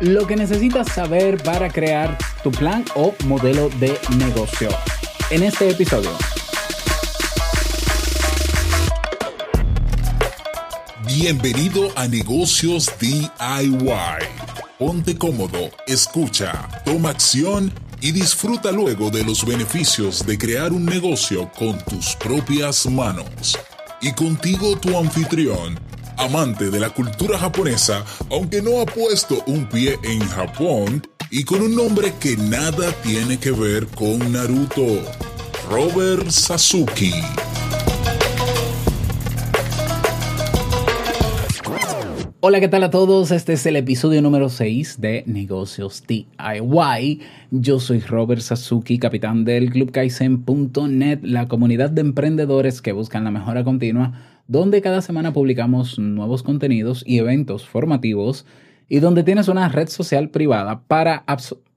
Lo que necesitas saber para crear tu plan o modelo de negocio. En este episodio. Bienvenido a Negocios DIY. Ponte cómodo, escucha, toma acción y disfruta luego de los beneficios de crear un negocio con tus propias manos. Y contigo tu anfitrión, amante de la cultura japonesa, aunque no ha puesto un pie en Japón, y con un nombre que nada tiene que ver con Naruto, Robert Sasuke. Hola, ¿qué tal a todos? Este es el episodio número 6 de Negocios DIY. Yo soy Robert Sasuki, capitán del clubkaizen.net, la comunidad de emprendedores que buscan la mejora continua, donde cada semana publicamos nuevos contenidos y eventos formativos y donde tienes una red social privada para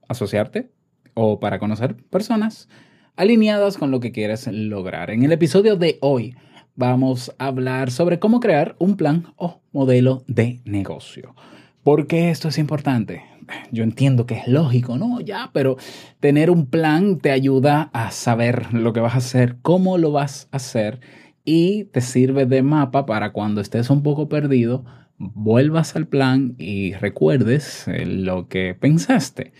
asociarte o para conocer personas alineadas con lo que quieres lograr. En el episodio de hoy, vamos a hablar sobre cómo crear un plan o modelo de negocio. ¿Por qué esto es importante? Yo entiendo que es lógico, ¿no? Ya, pero tener un plan te ayuda a saber lo que vas a hacer, cómo lo vas a hacer y te sirve de mapa para cuando estés un poco perdido, vuelvas al plan y recuerdes eh, lo que pensaste.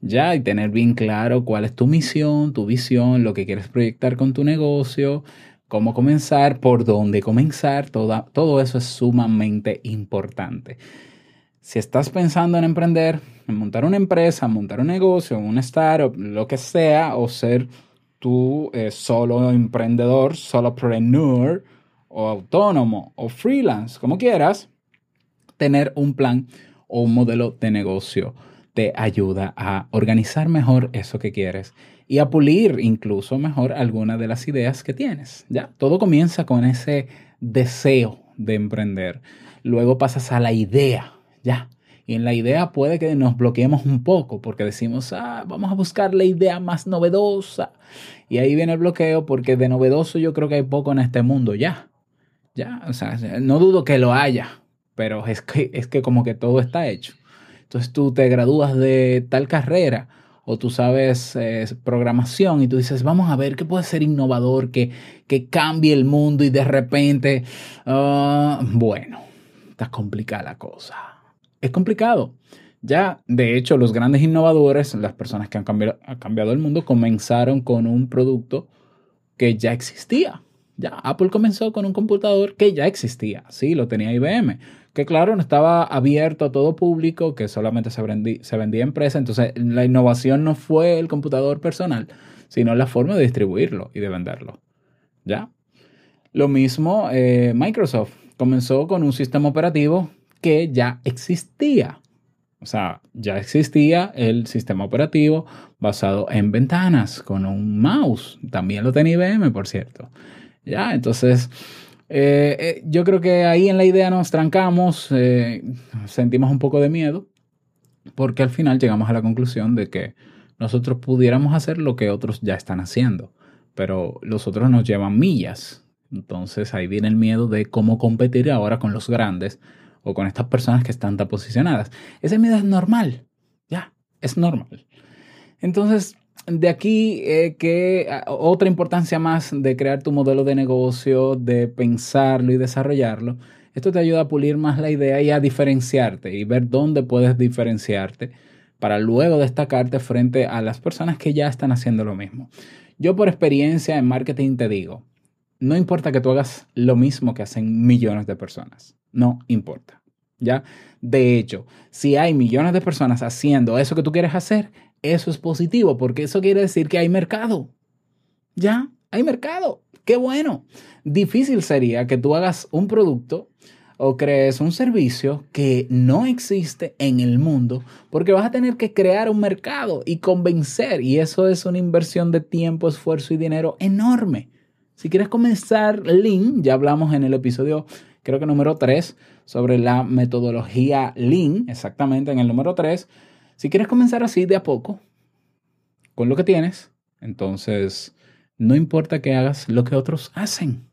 Ya, y tener bien claro cuál es tu misión, tu visión, lo que quieres proyectar con tu negocio, cómo comenzar, por dónde comenzar, todo eso es sumamente importante. Si estás pensando en emprender, en montar una empresa, montar un negocio, un startup, lo que sea, o ser tú eh, solo emprendedor, solopreneur, o autónomo, o freelance, como quieras, tener un plan o un modelo de negocio te ayuda a organizar mejor eso que quieres y a pulir incluso mejor algunas de las ideas que tienes. Ya, todo comienza con ese deseo de emprender. Luego pasas a la idea, ya. Y en la idea puede que nos bloqueemos un poco porque decimos, ah, vamos a buscar la idea más novedosa. Y ahí viene el bloqueo porque de novedoso yo creo que hay poco en este mundo ya. Ya, o sea, no dudo que lo haya, pero es que, es que como que todo está hecho. Entonces tú te gradúas de tal carrera o tú sabes eh, programación y tú dices, vamos a ver qué puede ser innovador, que, que cambie el mundo y de repente, ah, bueno, está complicada la cosa. Es complicado. Ya, de hecho, los grandes innovadores, las personas que han cambiado, el mundo, comenzaron con un producto que ya existía. Ya, Apple comenzó con un computador que ya existía. Sí, lo tenía IBM que claro, no estaba abierto a todo público, que solamente se, vendía, se vendía empresa. Entonces, la innovación no fue el computador personal, sino la forma de distribuirlo y de venderlo. ¿Ya? Lo mismo eh, Microsoft comenzó con un sistema operativo que ya existía. O sea, ya existía el sistema operativo basado en ventanas con un mouse. También lo tenía IBM, por cierto. Ya, entonces eh, eh, yo creo que ahí en la idea nos trancamos, eh, sentimos un poco de miedo, porque al final llegamos a la conclusión de que nosotros pudiéramos hacer lo que otros ya están haciendo, pero los otros nos llevan millas. Entonces ahí viene el miedo de cómo competir ahora con los grandes o con estas personas que están tan posicionadas. Ese miedo es normal, ya, es normal. Entonces, de aquí eh, que ah, otra importancia más de crear tu modelo de negocio, de pensarlo y desarrollarlo, esto te ayuda a pulir más la idea y a diferenciarte y ver dónde puedes diferenciarte para luego destacarte frente a las personas que ya están haciendo lo mismo. Yo por experiencia en marketing te digo, no importa que tú hagas lo mismo que hacen millones de personas, no importa. ¿Ya? De hecho, si hay millones de personas haciendo eso que tú quieres hacer, eso es positivo porque eso quiere decir que hay mercado. Ya, hay mercado. Qué bueno. Difícil sería que tú hagas un producto o crees un servicio que no existe en el mundo porque vas a tener que crear un mercado y convencer y eso es una inversión de tiempo, esfuerzo y dinero enorme. Si quieres comenzar Lean, ya hablamos en el episodio creo que número 3 sobre la metodología Lean, exactamente en el número 3 si quieres comenzar así de a poco, con lo que tienes, entonces no importa que hagas lo que otros hacen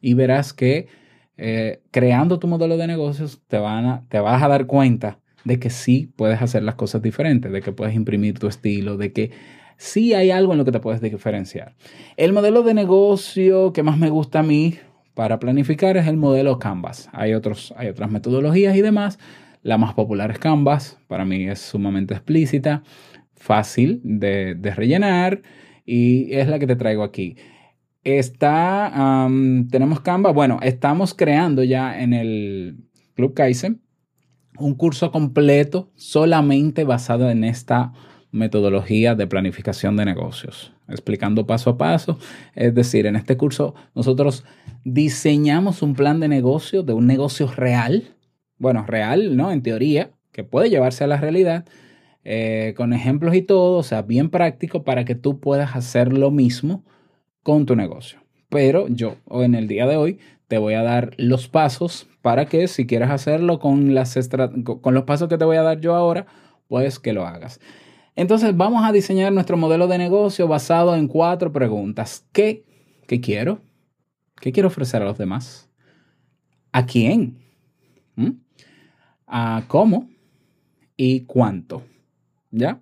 y verás que eh, creando tu modelo de negocios, te, van te vas a dar cuenta de que sí puedes hacer las cosas diferentes, de que puedes imprimir tu estilo, de que sí hay algo en lo que te puedes diferenciar. El modelo de negocio que más me gusta a mí para planificar es el modelo Canvas. Hay, otros, hay otras metodologías y demás. La más popular es Canvas. Para mí es sumamente explícita, fácil de, rellenar y es la que te traigo aquí. Está, tenemos Canvas. Bueno, estamos creando ya en el Club Kaizen un curso completo solamente basado en esta metodología de planificación de negocios, explicando paso a paso. Es decir, en este curso nosotros diseñamos un plan de negocio, de un negocio real, bueno, real, ¿no? En teoría, que puede llevarse a la realidad, eh, con ejemplos y todo, o sea, bien práctico para que tú puedas hacer lo mismo con tu negocio. Pero yo, en el día de hoy, te voy a dar los pasos para que si quieres hacerlo con, las con los pasos que te voy a dar yo ahora, pues que lo hagas. Entonces vamos a diseñar nuestro modelo de negocio basado en cuatro preguntas. ¿Qué, qué quiero? ¿Qué quiero ofrecer a los demás? ¿A quién? ¿Mm? ¿A cómo? ¿Y cuánto? ¿Ya?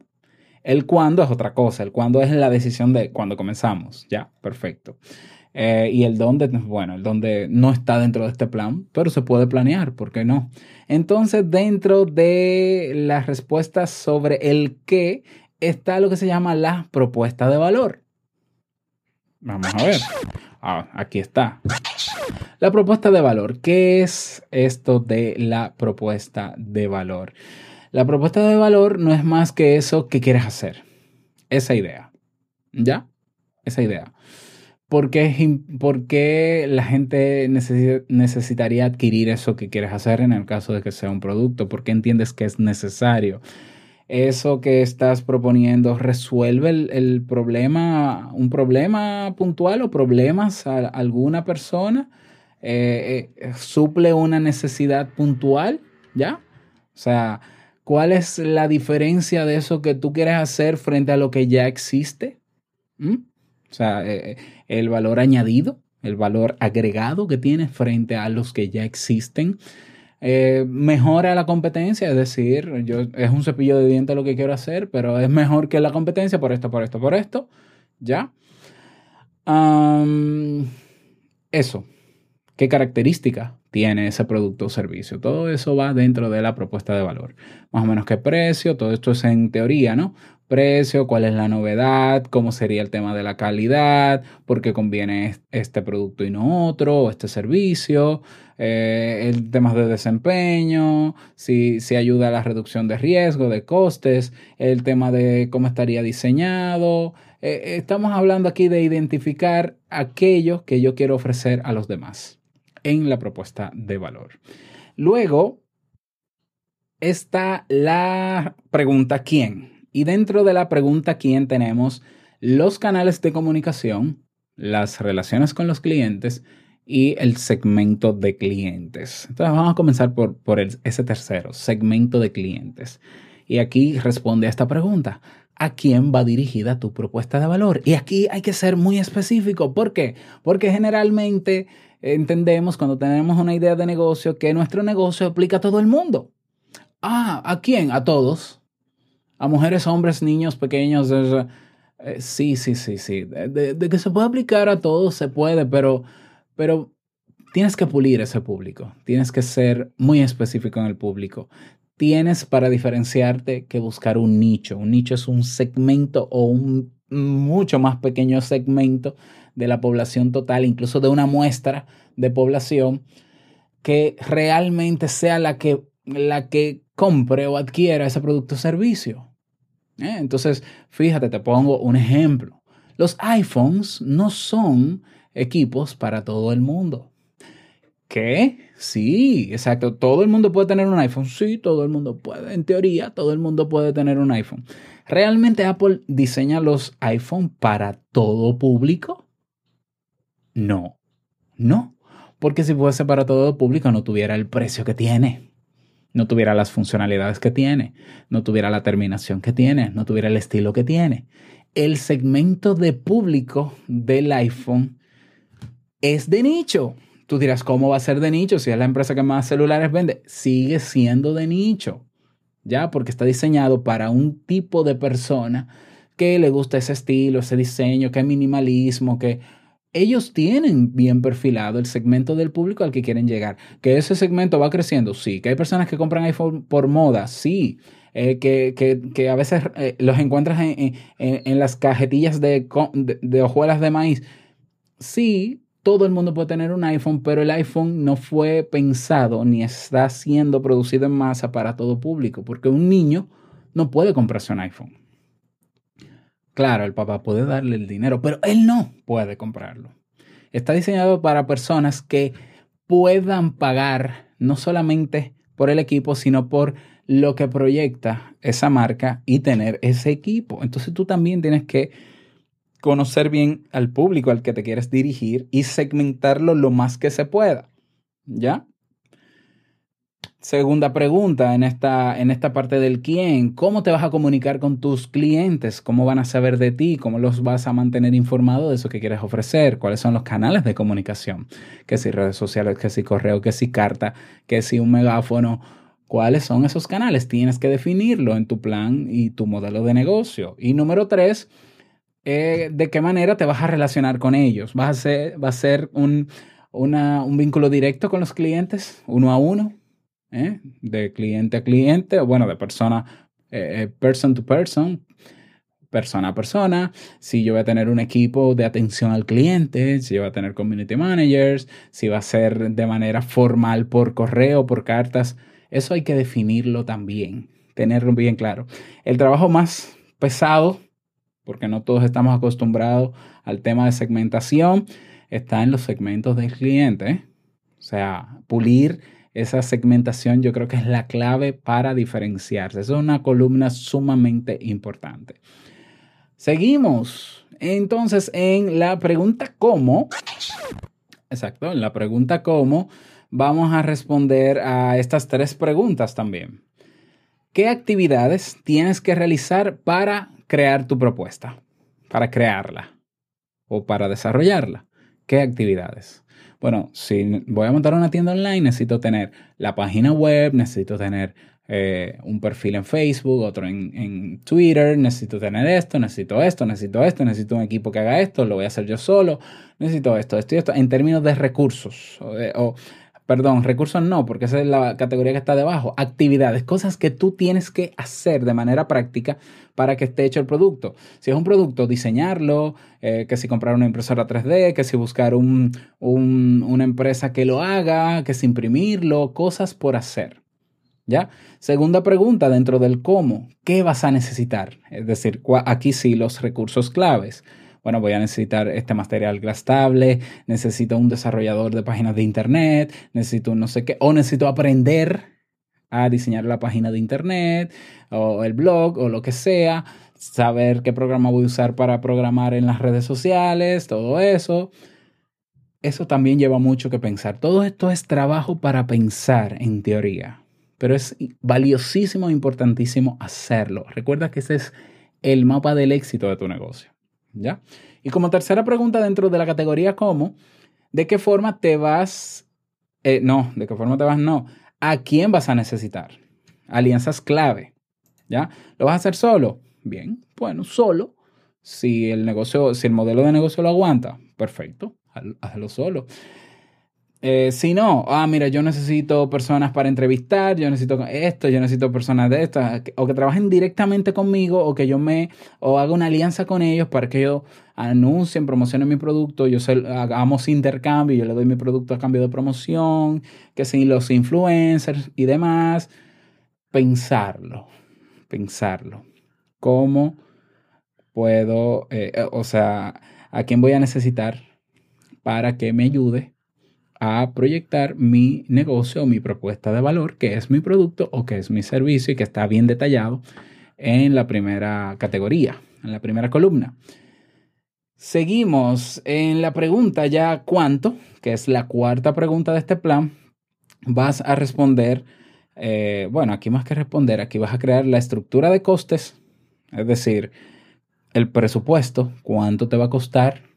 El cuándo es otra cosa. El cuándo es la decisión de cuando comenzamos. Ya, perfecto. Eh, y el dónde, bueno, el dónde no está dentro de este plan, pero se puede planear, ¿por qué no? Entonces, dentro de las respuestas sobre el qué está lo que se llama la propuesta de valor. Vamos a ver. Ah, aquí está. La propuesta de valor. ¿Qué es esto de la propuesta de valor? La propuesta de valor no es más que eso que quieres hacer. Esa idea. ¿Ya? Esa idea. ¿Por qué, la gente necesitaría adquirir eso que quieres hacer en el caso de que sea un producto? ¿Por qué entiendes que es necesario? ¿Eso que estás proponiendo resuelve el, problema, un problema puntual o problemas a alguna persona? Eh, eh, ¿Suple una necesidad puntual? ¿Ya? O sea, ¿cuál es la diferencia de eso que tú quieres hacer frente a lo que ya existe? ¿Mm? O sea, eh, el valor añadido, el valor agregado que tienes frente a los que ya existen. Eh, mejora la competencia, es decir, yo, es un cepillo de dientes lo que quiero hacer, pero es mejor que la competencia por esto, por esto, por esto. ¿Ya? eso. ¿Qué característica tiene ese producto o servicio? Todo eso va dentro de la propuesta de valor. Más o menos qué precio, todo esto es en teoría, ¿no? Precio, cuál es la novedad, cómo sería el tema de la calidad, por qué conviene este producto y no otro, o este servicio, eh, el tema de desempeño, si, ayuda a la reducción de riesgo, de costes, el tema de cómo estaría diseñado. Eh, estamos hablando aquí de identificar aquello que yo quiero ofrecer a los demás en la propuesta de valor. Luego está la pregunta ¿quién? Y dentro de la pregunta quién tenemos los canales de comunicación, las relaciones con los clientes y el segmento de clientes. Entonces vamos a comenzar por, por ese tercero, segmento de clientes. Y aquí responde a esta pregunta. ¿A quién va dirigida tu propuesta de valor? Y aquí hay que ser muy específico. ¿Por qué? Porque generalmente entendemos cuando tenemos una idea de negocio que nuestro negocio aplica a todo el mundo. Ah, ¿a quién? A todos a mujeres, hombres, niños pequeños. Eh, sí, sí, sí, sí. De, que se puede aplicar a todos, se puede, pero, pero tienes que pulir ese público. Tienes que ser muy específico en el público. Tienes para diferenciarte que buscar un nicho. Un nicho es un segmento o un mucho más pequeño segmento de la población total, incluso de una muestra de población que realmente sea la que, la que compre o adquiera ese producto o servicio. ¿Eh? Entonces, fíjate, te pongo un ejemplo. Los iPhones no son equipos para todo el mundo. ¿Qué? Sí, exacto. ¿Todo el mundo puede tener un iPhone? Sí, todo el mundo puede. En teoría, todo el mundo puede tener un iPhone. ¿Realmente Apple diseña los iPhone para todo público? No, no. Porque si fuese para todo público no tuviera el precio que tiene no tuviera las funcionalidades que tiene, no tuviera la terminación que tiene, no tuviera el estilo que tiene. El segmento de público del iPhone es de nicho. Tú dirás, ¿cómo va a ser de nicho si es la empresa que más celulares vende? Sigue siendo de nicho, ¿ya? Porque está diseñado para un tipo de persona que le gusta ese estilo, ese diseño, que minimalismo, que ellos tienen bien perfilado el segmento del público al que quieren llegar. Que ese segmento va creciendo, sí. Que hay personas que compran iPhone por moda, sí. Eh, que, a veces eh, los encuentras en, las cajetillas de, de, hojuelas de maíz. Sí, todo el mundo puede tener un iPhone, pero el iPhone no fue pensado ni está siendo producido en masa para todo público, porque un niño no puede comprarse un iPhone. Claro, el papá puede darle el dinero, pero él no puede comprarlo. Está diseñado para personas que puedan pagar no solamente por el equipo, sino por lo que proyecta esa marca y tener ese equipo. Entonces tú también tienes que conocer bien al público al que te quieres dirigir y segmentarlo lo más que se pueda. ¿Ya? Segunda pregunta en esta, en esta parte del quién. ¿Cómo te vas a comunicar con tus clientes? ¿Cómo van a saber de ti? ¿Cómo los vas a mantener informados de eso que quieres ofrecer? ¿Cuáles son los canales de comunicación? ¿Qué si redes sociales? ¿Qué si correo? ¿Qué si carta? ¿Qué si un megáfono? ¿Cuáles son esos canales? Tienes que definirlo en tu plan y tu modelo de negocio. Y número tres, eh, ¿de qué manera te vas a relacionar con ellos? ¿Vas a ser, ¿Va a ser un, un vínculo directo con los clientes, uno a uno? ¿Eh? de cliente a cliente, o bueno, de persona, eh, eh, person to person, persona a persona, si yo voy a tener un equipo de atención al cliente, si yo voy a tener community managers, si va a ser de manera formal por correo, por cartas, eso hay que definirlo también, tenerlo bien claro. El trabajo más pesado, porque no todos estamos acostumbrados al tema de segmentación, está en los segmentos del cliente. O sea, pulir esa segmentación yo creo que es la clave para diferenciarse. Es una columna sumamente importante. Seguimos. Entonces, en la pregunta cómo, exacto, en la pregunta cómo, vamos a responder a estas tres preguntas también. ¿Qué actividades tienes que realizar para crear tu propuesta? Para crearla o para desarrollarla. ¿Qué actividades? Bueno, si voy a montar una tienda online, necesito tener la página web, necesito tener eh, un perfil en Facebook, otro en, Twitter, necesito tener esto, necesito esto, necesito esto, necesito un equipo que haga esto, lo voy a hacer yo solo, necesito esto, esto y esto, en términos de recursos o Perdón, recursos no, porque esa es la categoría que está debajo. Actividades, cosas que tú tienes que hacer de manera práctica para que esté hecho el producto. Si es un producto, diseñarlo, eh, que si comprar una impresora 3D, que si buscar una empresa que lo haga, que si imprimirlo, cosas por hacer. ¿Ya? Segunda pregunta dentro del cómo, ¿qué vas a necesitar? Es decir, aquí sí los recursos claves bueno, voy a necesitar este material glastable, necesito un desarrollador de páginas de internet, necesito no sé qué, o necesito aprender a diseñar la página de internet o el blog o lo que sea, saber qué programa voy a usar para programar en las redes sociales, todo eso. Eso también lleva mucho que pensar. Todo esto es trabajo para pensar en teoría, pero es valiosísimo importantísimo hacerlo. Recuerda que ese es el mapa del éxito de tu negocio. ¿Ya? Y como tercera pregunta dentro de la categoría cómo, ¿de qué forma te vas, eh, no, de qué forma te vas, no, ¿a quién vas a necesitar? Alianzas clave, ¿ya? ¿Lo vas a hacer solo? Bien, bueno, solo. Si el negocio, si el modelo de negocio lo aguanta, perfecto, hazlo solo. Eh, si no, ah, mira, yo necesito personas para entrevistar, yo necesito esto, yo necesito personas de esto, o que trabajen directamente conmigo, o que yo me, o haga una alianza con ellos para que ellos anuncien, promocionen mi producto, yo hagamos intercambio, yo le doy mi producto a cambio de promoción, que si los influencers y demás, pensarlo, pensarlo. ¿Cómo puedo, eh, o sea, a quién voy a necesitar para que me ayude? A proyectar mi negocio o mi propuesta de valor, que es mi producto o que es mi servicio y que está bien detallado en la primera categoría, en la primera columna. Seguimos en la pregunta ya cuánto, que es la cuarta pregunta de este plan. Vas a responder, eh, bueno, aquí más que responder, aquí vas a crear la estructura de costes, es decir, el presupuesto, cuánto te va a costar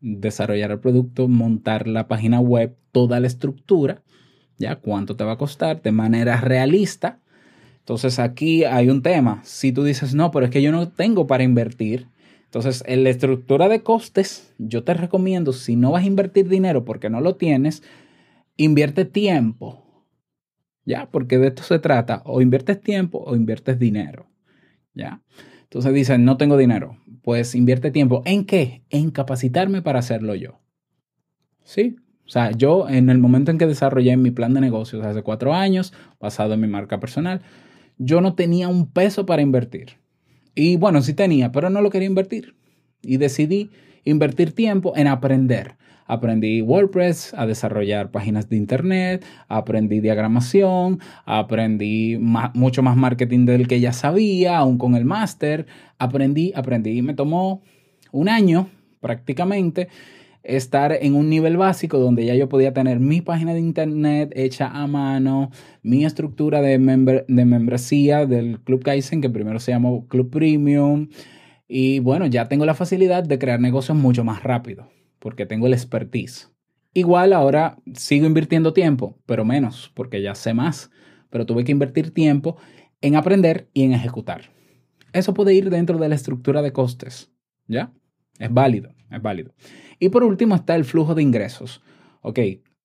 desarrollar el producto, montar la página web, toda la estructura, ya cuánto te va a costar de manera realista. Entonces aquí hay un tema. Si tú dices, no, pero es que yo no tengo para invertir. Entonces, en la estructura de costes, yo te recomiendo, si no vas a invertir dinero porque no lo tienes, invierte tiempo. ¿Ya? Porque de esto se trata. O inviertes tiempo o inviertes dinero. ¿Ya? Entonces dicen, no tengo dinero. Pues invierte tiempo. ¿En qué? En capacitarme para hacerlo yo. ¿Sí? O sea, yo en el momento en que desarrollé mi plan de negocios hace cuatro años, basado en mi marca personal, yo no tenía un peso para invertir. Y bueno, sí tenía, pero no lo quería invertir. Y decidí invertir tiempo en aprender. Aprendí WordPress, a desarrollar páginas de internet, aprendí diagramación, aprendí mucho más marketing del que ya sabía, aún con el máster. Aprendí, aprendí. Me tomó un año prácticamente estar en un nivel básico donde ya yo podía tener mi página de internet hecha a mano, mi estructura de, de membresía del Club Kaizen, que primero se llamó Club Premium. Y bueno, ya tengo la facilidad de crear negocios mucho más rápido porque tengo el expertise. Igual ahora sigo invirtiendo tiempo, pero menos, porque ya sé más. Pero tuve que invertir tiempo en aprender y en ejecutar. Eso puede ir dentro de la estructura de costes. ¿Ya? Es válido, es válido. Y por último está el flujo de ingresos. Ok,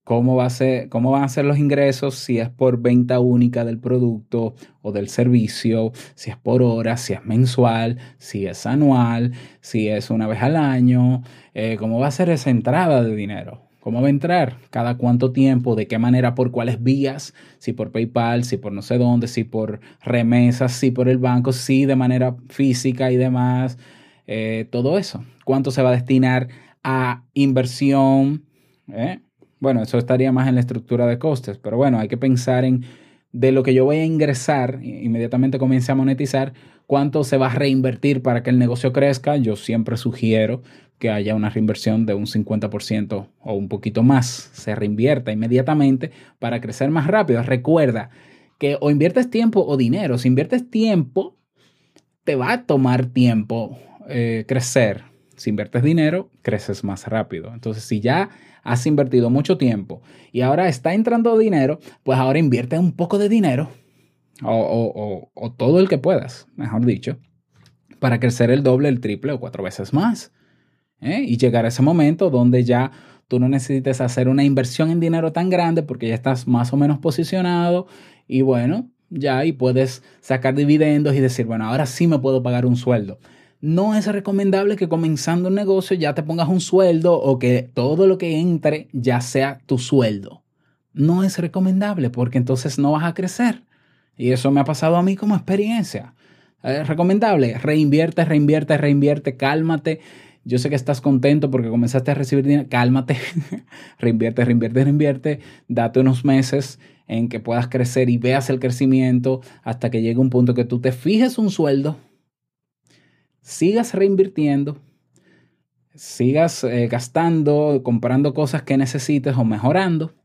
¿cómo, va a ser, ¿cómo van a ser los ingresos si es por venta única del producto o del servicio? Si es por hora, si es mensual, si es anual, si es una vez al año. Eh, ¿Cómo va a ser esa entrada de dinero? ¿Cómo va a entrar? ¿Cada cuánto tiempo? ¿De qué manera? ¿Por cuáles vías? Si por PayPal, si por no sé dónde, si por remesas, si por el banco, si de manera física y demás. Eh, todo eso. ¿Cuánto se va a destinar a inversión? ¿Eh? Bueno, eso estaría más en la estructura de costes, pero bueno, hay que pensar en de lo que yo voy a ingresar, inmediatamente comience a monetizar, cuánto se va a reinvertir para que el negocio crezca. Yo siempre sugiero que haya una reinversión de un 50% o un poquito más, se reinvierta inmediatamente para crecer más rápido. Recuerda que o inviertes tiempo o dinero. Si inviertes tiempo, te va a tomar tiempo eh, crecer. Si inviertes dinero, creces más rápido. Entonces, si ya has invertido mucho tiempo y ahora está entrando dinero, pues ahora invierte un poco de dinero o, todo el que puedas, mejor dicho, para crecer el doble, el triple o cuatro veces más. ¿eh? y llegar a ese momento donde ya tú no necesites hacer una inversión en dinero tan grande porque ya estás más o menos posicionado y bueno, ya y puedes sacar dividendos y decir, bueno, ahora sí me puedo pagar un sueldo. No es recomendable que comenzando un negocio ya te pongas un sueldo o que todo lo que entre ya sea tu sueldo. No es recomendable porque entonces no vas a crecer. Y eso me ha pasado a mí como experiencia. Es recomendable, reinvierte, reinvierte, reinvierte, cálmate yo sé que estás contento porque comenzaste a recibir dinero. Cálmate, reinvierte, reinvierte, reinvierte. Date unos meses en que puedas crecer y veas el crecimiento hasta que llegue un punto que tú te fijes un sueldo, sigas reinvirtiendo, sigas eh, gastando, comprando cosas que necesites o mejorando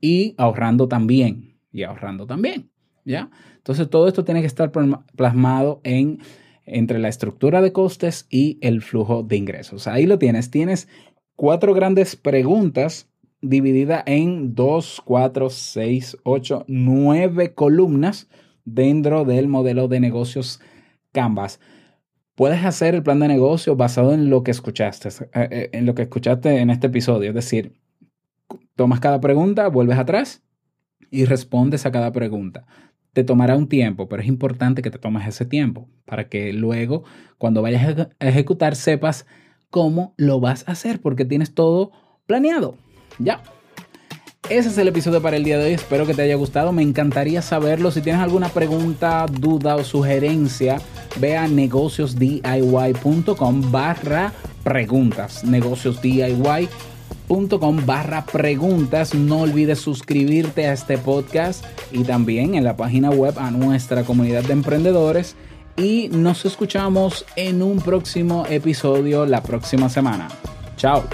y ahorrando también. Y ahorrando también. ¿Ya? Entonces todo esto tiene que estar plasmado en entre la estructura de costes y el flujo de ingresos. Ahí lo tienes. Tienes cuatro grandes preguntas divididas en dos, cuatro, seis, ocho, nueve columnas dentro del modelo de negocios Canvas. Puedes hacer el plan de negocio basado en lo que escuchaste, eh, eh, en lo que escuchaste en este episodio. Es decir, tomas cada pregunta, vuelves atrás y respondes a cada pregunta te tomará un tiempo, pero es importante que te tomes ese tiempo para que luego, cuando vayas a ejecutar, sepas cómo lo vas a hacer, porque tienes todo planeado. Ya. Ese es el episodio para el día de hoy. Espero que te haya gustado. Me encantaría saberlo. Si tienes alguna pregunta, duda o sugerencia, ve a negociosdiy.com barra preguntas. Negocios DIY com barra preguntas. No olvides suscribirte a este podcast y también en la página web a nuestra comunidad de emprendedores. Y nos escuchamos en un próximo episodio la próxima semana. Chao.